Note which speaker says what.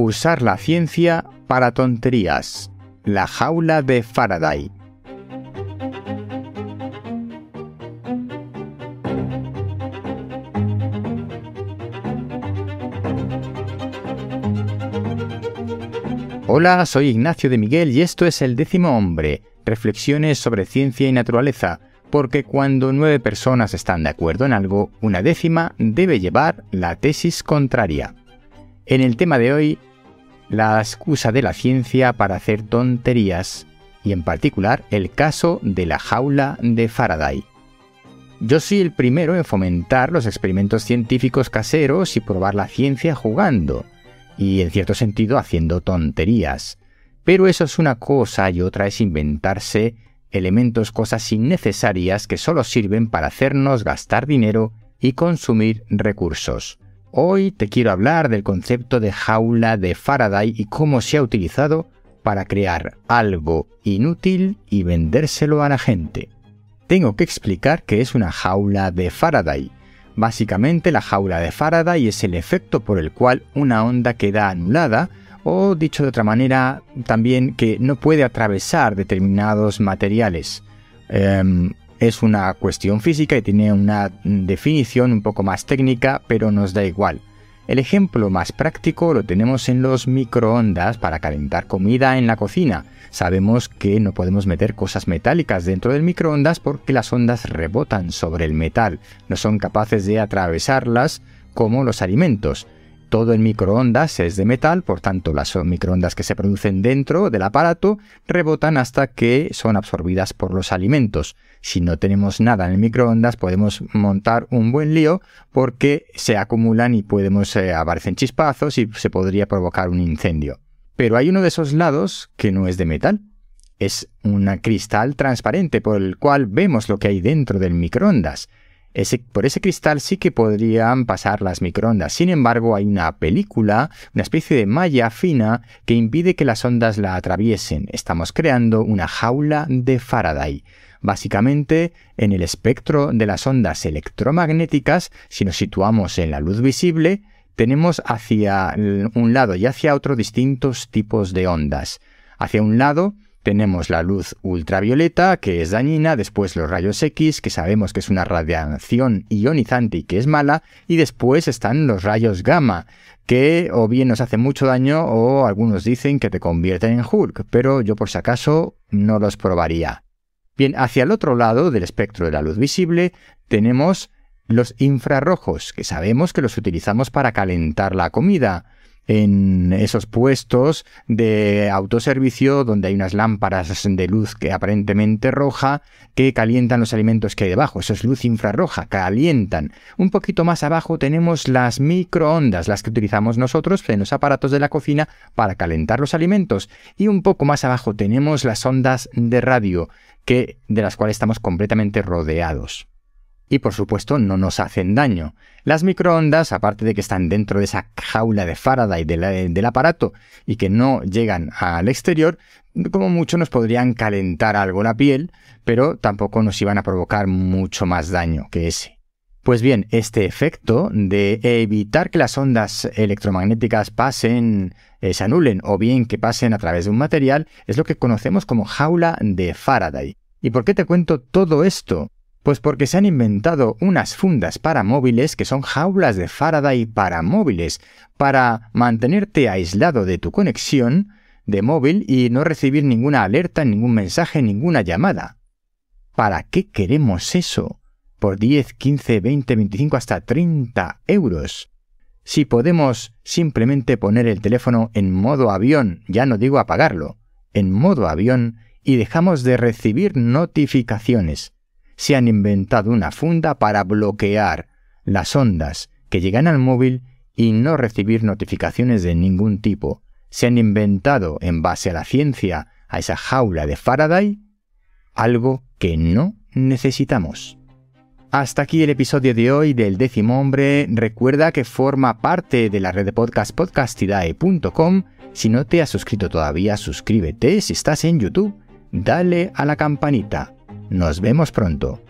Speaker 1: Usar la ciencia para tonterías. La jaula de Faraday. Hola, soy Ignacio de Miguel y esto es El décimo hombre, reflexiones sobre ciencia y naturaleza, porque cuando nueve personas están de acuerdo en algo, una décima debe llevar la tesis contraria. En el tema de hoy, la excusa de la ciencia para hacer tonterías, y en particular el caso de la jaula de Faraday. Yo soy el primero en fomentar los experimentos científicos caseros y probar la ciencia jugando, y en cierto sentido haciendo tonterías. Pero eso es una cosa y otra es inventarse elementos, cosas innecesarias que solo sirven para hacernos gastar dinero y consumir recursos. Hoy te quiero hablar del concepto de jaula de Faraday y cómo se ha utilizado para crear algo inútil y vendérselo a la gente. Tengo que explicar qué es una jaula de Faraday. Básicamente la jaula de Faraday es el efecto por el cual una onda queda anulada o dicho de otra manera también que no puede atravesar determinados materiales. Em, es una cuestión física y tiene una definición un poco más técnica, pero nos da igual. El ejemplo más práctico lo tenemos en los microondas para calentar comida en la cocina. Sabemos que no podemos meter cosas metálicas dentro del microondas porque las ondas rebotan sobre el metal, no son capaces de atravesarlas como los alimentos. Todo el microondas es de metal, por tanto las microondas que se producen dentro del aparato rebotan hasta que son absorbidas por los alimentos. Si no tenemos nada en el microondas podemos montar un buen lío porque se acumulan y podemos eh, aparecen chispazos y se podría provocar un incendio. Pero hay uno de esos lados que no es de metal. Es un cristal transparente por el cual vemos lo que hay dentro del microondas por ese cristal sí que podrían pasar las microondas. Sin embargo, hay una película, una especie de malla fina que impide que las ondas la atraviesen. Estamos creando una jaula de Faraday. Básicamente, en el espectro de las ondas electromagnéticas, si nos situamos en la luz visible, tenemos hacia un lado y hacia otro distintos tipos de ondas. Hacia un lado tenemos la luz ultravioleta, que es dañina, después los rayos X, que sabemos que es una radiación ionizante y que es mala, y después están los rayos gamma, que o bien nos hacen mucho daño o algunos dicen que te convierten en Hulk, pero yo por si acaso no los probaría. Bien, hacia el otro lado del espectro de la luz visible tenemos los infrarrojos, que sabemos que los utilizamos para calentar la comida en esos puestos de autoservicio donde hay unas lámparas de luz que aparentemente roja que calientan los alimentos que hay debajo. Eso es luz infrarroja, calientan. Un poquito más abajo tenemos las microondas, las que utilizamos nosotros en los aparatos de la cocina para calentar los alimentos. Y un poco más abajo tenemos las ondas de radio, que, de las cuales estamos completamente rodeados y por supuesto no nos hacen daño. Las microondas, aparte de que están dentro de esa jaula de Faraday del aparato y que no llegan al exterior, como mucho nos podrían calentar algo la piel, pero tampoco nos iban a provocar mucho más daño que ese. Pues bien, este efecto de evitar que las ondas electromagnéticas pasen, eh, se anulen o bien que pasen a través de un material es lo que conocemos como jaula de Faraday. ¿Y por qué te cuento todo esto? Pues porque se han inventado unas fundas para móviles que son jaulas de Faraday para móviles, para mantenerte aislado de tu conexión de móvil y no recibir ninguna alerta, ningún mensaje, ninguna llamada. ¿Para qué queremos eso? Por 10, 15, 20, 25 hasta 30 euros. Si podemos simplemente poner el teléfono en modo avión, ya no digo apagarlo, en modo avión y dejamos de recibir notificaciones se han inventado una funda para bloquear las ondas que llegan al móvil y no recibir notificaciones de ningún tipo. Se han inventado, en base a la ciencia, a esa jaula de Faraday, algo que no necesitamos. Hasta aquí el episodio de hoy del décimo hombre. Recuerda que forma parte de la red de podcast podcastidae.com. Si no te has suscrito todavía, suscríbete. Si estás en YouTube, dale a la campanita. Nos vemos pronto.